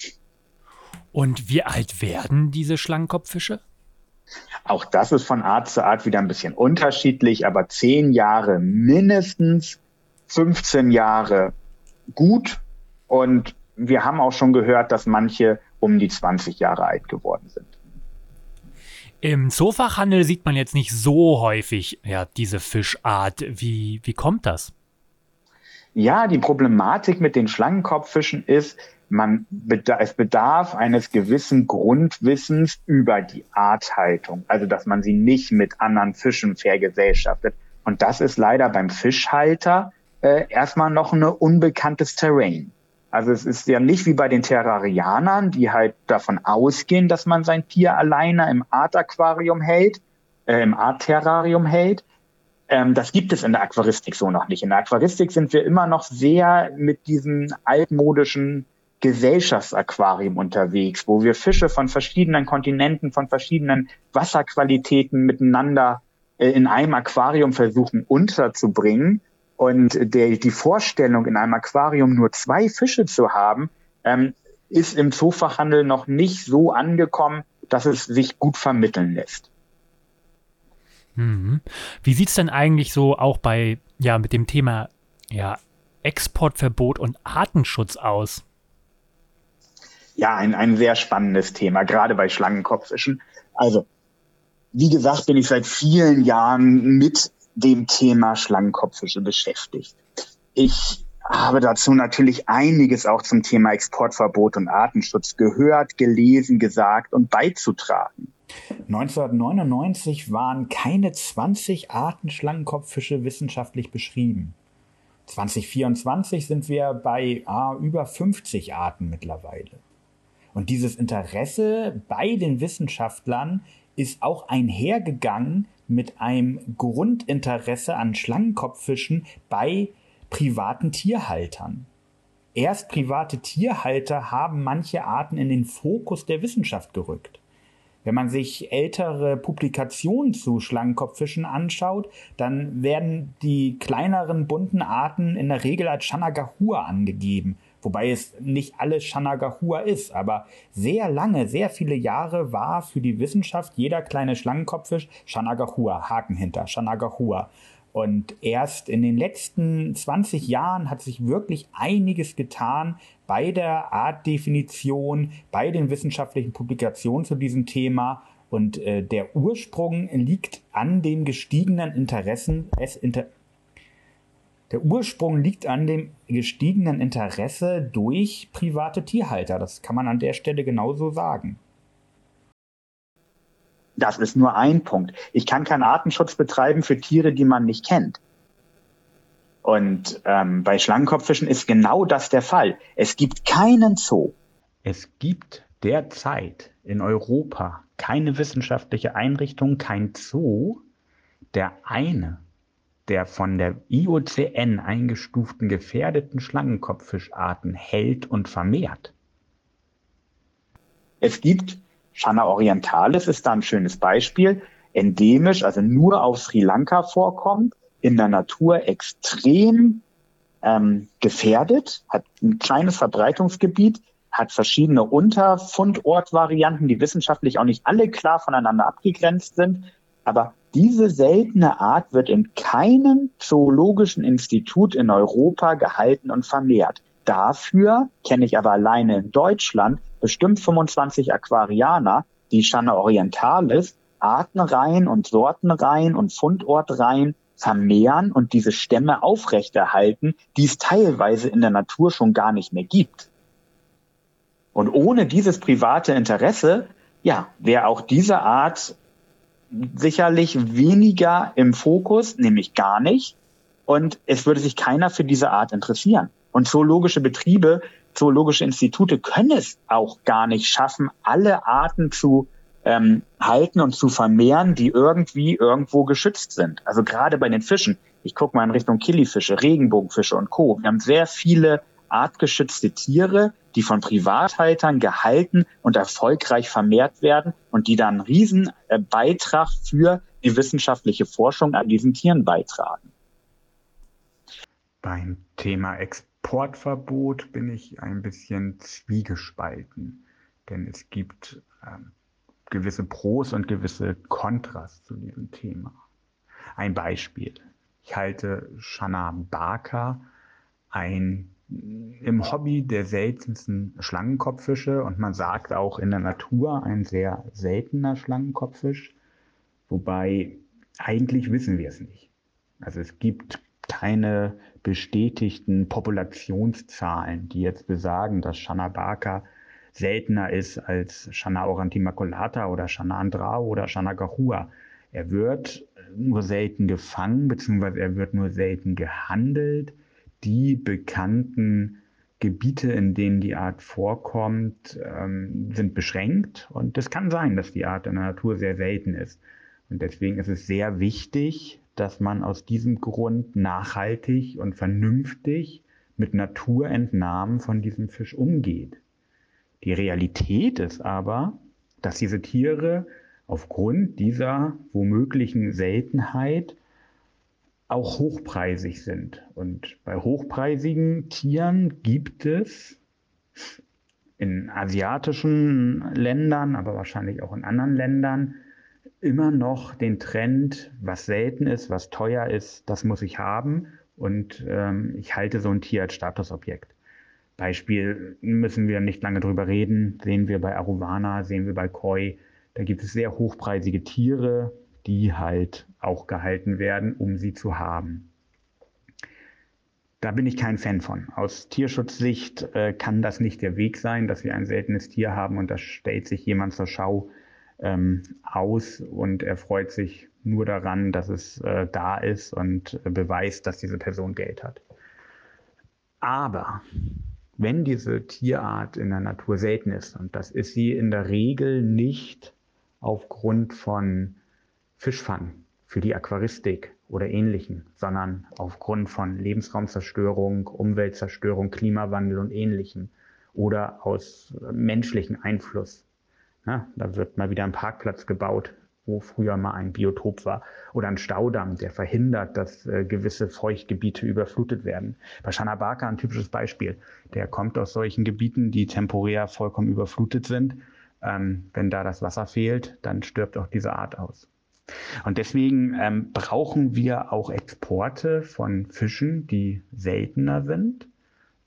Und wie alt werden diese Schlangenkopffische? Auch das ist von Art zu Art wieder ein bisschen unterschiedlich, aber zehn Jahre mindestens, 15 Jahre gut. Und wir haben auch schon gehört, dass manche um die 20 Jahre alt geworden sind. Im Zoofachhandel sieht man jetzt nicht so häufig ja, diese Fischart. Wie, wie kommt das? Ja, die Problematik mit den Schlangenkopffischen ist, man, es bedarf eines gewissen Grundwissens über die Arthaltung, also dass man sie nicht mit anderen Fischen vergesellschaftet. Und das ist leider beim Fischhalter äh, erstmal noch ein unbekanntes Terrain. Also es ist ja nicht wie bei den Terrarianern, die halt davon ausgehen, dass man sein Tier alleine im Artaquarium hält, äh, im Artterrarium hält. Ähm, das gibt es in der Aquaristik so noch nicht. In der Aquaristik sind wir immer noch sehr mit diesem altmodischen Gesellschaftsaquarium unterwegs, wo wir Fische von verschiedenen Kontinenten, von verschiedenen Wasserqualitäten miteinander äh, in einem Aquarium versuchen unterzubringen. Und der, die Vorstellung, in einem Aquarium nur zwei Fische zu haben, ähm, ist im Zoofachhandel noch nicht so angekommen, dass es sich gut vermitteln lässt. Mhm. Wie sieht's denn eigentlich so auch bei, ja, mit dem Thema, ja, Exportverbot und Artenschutz aus? ja, ein, ein sehr spannendes Thema, gerade bei Schlangenkopffischen. Also, wie gesagt, bin ich seit vielen Jahren mit dem Thema Schlangenkopffische beschäftigt. Ich habe dazu natürlich einiges auch zum Thema Exportverbot und Artenschutz gehört, gelesen, gesagt und beizutragen. 1999 waren keine 20 Arten Schlangenkopffische wissenschaftlich beschrieben. 2024 sind wir bei ah, über 50 Arten mittlerweile. Und dieses Interesse bei den Wissenschaftlern ist auch einhergegangen mit einem Grundinteresse an Schlangenkopffischen bei privaten Tierhaltern. Erst private Tierhalter haben manche Arten in den Fokus der Wissenschaft gerückt. Wenn man sich ältere Publikationen zu Schlangenkopffischen anschaut, dann werden die kleineren bunten Arten in der Regel als Shanagahua angegeben wobei es nicht alles Shanagahua ist, aber sehr lange, sehr viele Jahre war für die Wissenschaft jeder kleine Schlangenkopffisch Shanagahua, Haken hinter, Shanagahua. Und erst in den letzten 20 Jahren hat sich wirklich einiges getan bei der Artdefinition, bei den wissenschaftlichen Publikationen zu diesem Thema. Und äh, der Ursprung liegt an dem gestiegenen Interessen, es inter der Ursprung liegt an dem gestiegenen Interesse durch private Tierhalter. Das kann man an der Stelle genauso sagen. Das ist nur ein Punkt. Ich kann keinen Artenschutz betreiben für Tiere, die man nicht kennt. Und ähm, bei Schlangenkopffischen ist genau das der Fall. Es gibt keinen Zoo. Es gibt derzeit in Europa keine wissenschaftliche Einrichtung, kein Zoo, der eine der von der IUCN eingestuften gefährdeten Schlangenkopffischarten hält und vermehrt? Es gibt, Channa orientalis ist da ein schönes Beispiel, endemisch, also nur auf Sri Lanka vorkommt, in der Natur extrem ähm, gefährdet, hat ein kleines Verbreitungsgebiet, hat verschiedene Unterfundortvarianten, die wissenschaftlich auch nicht alle klar voneinander abgegrenzt sind, aber diese seltene Art wird in keinem zoologischen Institut in Europa gehalten und vermehrt. Dafür kenne ich aber alleine in Deutschland bestimmt 25 Aquarianer, die Channa orientalis Artenreihen und Sortenreihen und Fundortreihen vermehren und diese Stämme aufrechterhalten, die es teilweise in der Natur schon gar nicht mehr gibt. Und ohne dieses private Interesse, ja, wäre auch diese Art sicherlich weniger im Fokus, nämlich gar nicht. Und es würde sich keiner für diese Art interessieren. Und zoologische Betriebe, zoologische Institute können es auch gar nicht schaffen, alle Arten zu ähm, halten und zu vermehren, die irgendwie irgendwo geschützt sind. Also gerade bei den Fischen. Ich gucke mal in Richtung Killifische, Regenbogenfische und Co. Wir haben sehr viele artgeschützte Tiere, die von Privathaltern gehalten und erfolgreich vermehrt werden und die dann einen riesen äh, Beitrag für die wissenschaftliche Forschung an diesen Tieren beitragen. Beim Thema Exportverbot bin ich ein bisschen zwiegespalten, denn es gibt ähm, gewisse Pros und gewisse Kontras zu diesem Thema. Ein Beispiel. Ich halte Shanna Barker, ein im Hobby der seltensten Schlangenkopffische und man sagt auch in der Natur ein sehr seltener Schlangenkopffisch, wobei eigentlich wissen wir es nicht. Also es gibt keine bestätigten Populationszahlen, die jetzt besagen, dass Chanabaka seltener ist als Chana aurantimaculata oder Chana andrao oder Chana gahua. Er wird nur selten gefangen, beziehungsweise er wird nur selten gehandelt. Die bekannten Gebiete, in denen die Art vorkommt, ähm, sind beschränkt. Und es kann sein, dass die Art in der Natur sehr selten ist. Und deswegen ist es sehr wichtig, dass man aus diesem Grund nachhaltig und vernünftig mit Naturentnahmen von diesem Fisch umgeht. Die Realität ist aber, dass diese Tiere aufgrund dieser womöglichen Seltenheit auch hochpreisig sind. Und bei hochpreisigen Tieren gibt es in asiatischen Ländern, aber wahrscheinlich auch in anderen Ländern immer noch den Trend, was selten ist, was teuer ist, das muss ich haben. Und ähm, ich halte so ein Tier als Statusobjekt. Beispiel müssen wir nicht lange drüber reden, sehen wir bei Arowana, sehen wir bei Koi. Da gibt es sehr hochpreisige Tiere, die halt auch gehalten werden, um sie zu haben. Da bin ich kein Fan von. Aus Tierschutzsicht äh, kann das nicht der Weg sein, dass wir ein seltenes Tier haben und da stellt sich jemand zur Schau ähm, aus und er freut sich nur daran, dass es äh, da ist und äh, beweist, dass diese Person Geld hat. Aber wenn diese Tierart in der Natur selten ist, und das ist sie in der Regel nicht aufgrund von Fischfang für die Aquaristik oder ähnlichen, sondern aufgrund von Lebensraumzerstörung, Umweltzerstörung, Klimawandel und ähnlichem oder aus menschlichen Einfluss. Ja, da wird mal wieder ein Parkplatz gebaut, wo früher mal ein Biotop war. Oder ein Staudamm, der verhindert, dass äh, gewisse Feuchtgebiete überflutet werden. Bei Shanabaka ein typisches Beispiel. Der kommt aus solchen Gebieten, die temporär vollkommen überflutet sind. Ähm, wenn da das Wasser fehlt, dann stirbt auch diese Art aus. Und deswegen ähm, brauchen wir auch Exporte von Fischen, die seltener sind,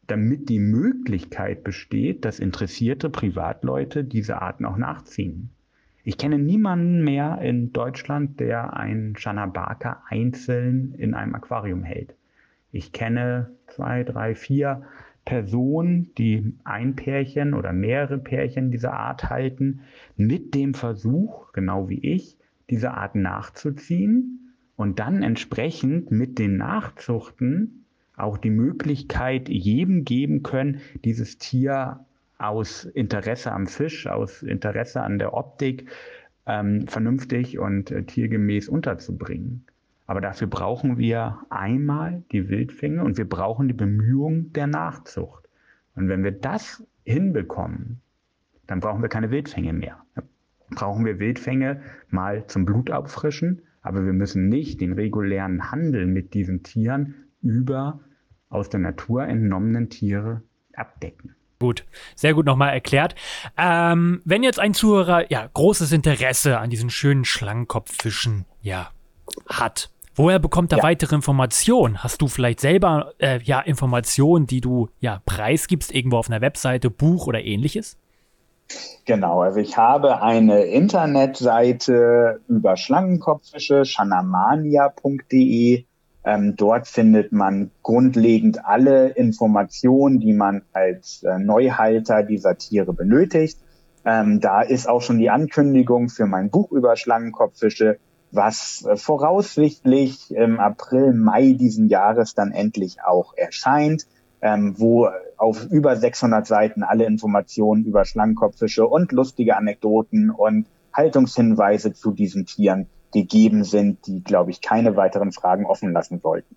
damit die Möglichkeit besteht, dass interessierte Privatleute diese Arten auch nachziehen. Ich kenne niemanden mehr in Deutschland, der einen Chanabaka einzeln in einem Aquarium hält. Ich kenne zwei, drei, vier Personen, die ein Pärchen oder mehrere Pärchen dieser Art halten, mit dem Versuch, genau wie ich, diese Art nachzuziehen und dann entsprechend mit den Nachzuchten auch die Möglichkeit jedem geben können, dieses Tier aus Interesse am Fisch, aus Interesse an der Optik ähm, vernünftig und äh, tiergemäß unterzubringen. Aber dafür brauchen wir einmal die Wildfänge und wir brauchen die Bemühungen der Nachzucht. Und wenn wir das hinbekommen, dann brauchen wir keine Wildfänge mehr. Brauchen wir Wildfänge mal zum Blutauffrischen, aber wir müssen nicht den regulären Handel mit diesen Tieren über aus der Natur entnommenen Tiere abdecken. Gut, sehr gut nochmal erklärt. Ähm, wenn jetzt ein Zuhörer ja großes Interesse an diesen schönen Schlangenkopffischen ja hat, woher bekommt er ja. weitere Informationen? Hast du vielleicht selber äh, ja Informationen, die du ja preisgibst irgendwo auf einer Webseite, Buch oder ähnliches? Genau, also ich habe eine Internetseite über Schlangenkopffische, shanamania.de ähm, dort findet man grundlegend alle Informationen, die man als äh, Neuhalter dieser Tiere benötigt. Ähm, da ist auch schon die Ankündigung für mein Buch über Schlangenkopffische, was äh, voraussichtlich im April, Mai diesen Jahres dann endlich auch erscheint, ähm, wo auf über 600 Seiten alle Informationen über Schlangenkopffische und lustige Anekdoten und Haltungshinweise zu diesen Tieren gegeben sind, die, glaube ich, keine weiteren Fragen offen lassen sollten.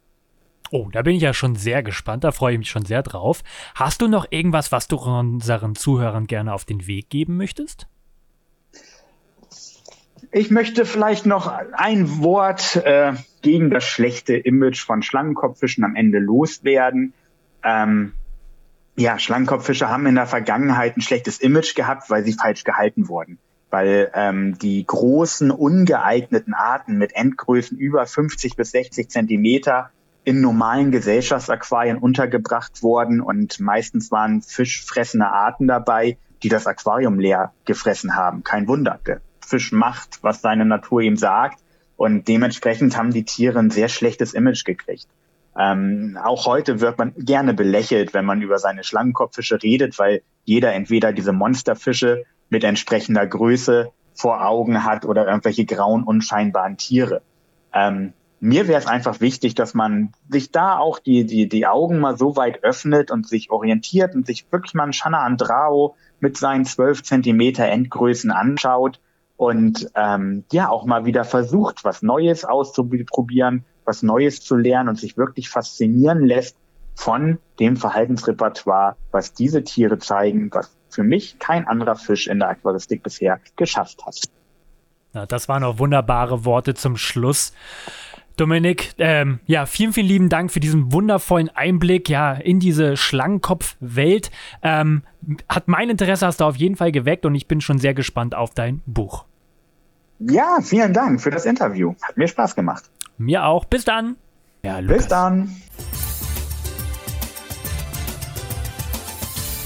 Oh, da bin ich ja schon sehr gespannt, da freue ich mich schon sehr drauf. Hast du noch irgendwas, was du unseren Zuhörern gerne auf den Weg geben möchtest? Ich möchte vielleicht noch ein Wort äh, gegen das schlechte Image von Schlangenkopffischen am Ende loswerden. Ähm, ja, Schlangenkopffische haben in der Vergangenheit ein schlechtes Image gehabt, weil sie falsch gehalten wurden weil ähm, die großen ungeeigneten Arten mit Endgrößen über 50 bis 60 Zentimeter in normalen Gesellschaftsaquarien untergebracht worden und meistens waren fischfressende Arten dabei, die das Aquarium leer gefressen haben. Kein Wunder. Der Fisch macht, was seine Natur ihm sagt und dementsprechend haben die Tiere ein sehr schlechtes Image gekriegt. Ähm, auch heute wird man gerne belächelt, wenn man über seine Schlangenkopffische redet, weil jeder entweder diese Monsterfische mit entsprechender Größe vor Augen hat oder irgendwelche grauen, unscheinbaren Tiere. Ähm, mir wäre es einfach wichtig, dass man sich da auch die, die, die Augen mal so weit öffnet und sich orientiert und sich wirklich mal einen Shana Andrao mit seinen 12 Zentimeter Endgrößen anschaut und ähm, ja auch mal wieder versucht, was Neues auszuprobieren, was Neues zu lernen und sich wirklich faszinieren lässt von dem Verhaltensrepertoire, was diese Tiere zeigen, was für mich kein anderer Fisch in der Aquaristik bisher geschafft hat. Na, das waren auch wunderbare Worte zum Schluss. Dominik, ähm, ja, vielen, vielen lieben Dank für diesen wundervollen Einblick ja, in diese Schlangenkopf-Welt. Ähm, hat mein Interesse hast du auf jeden Fall geweckt und ich bin schon sehr gespannt auf dein Buch. Ja, vielen Dank für das Interview. Hat mir Spaß gemacht. Mir auch. Bis dann. Ja, Bis dann.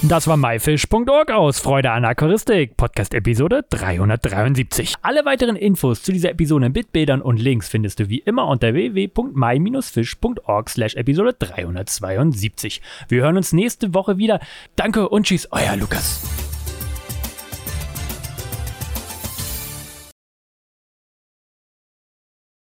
Das war myfish.org aus Freude an Aquaristik, Podcast Episode 373. Alle weiteren Infos zu dieser Episode mit Bildern und Links findest du wie immer unter www.my-fish.org slash Episode 372. Wir hören uns nächste Woche wieder. Danke und tschüss, euer Lukas.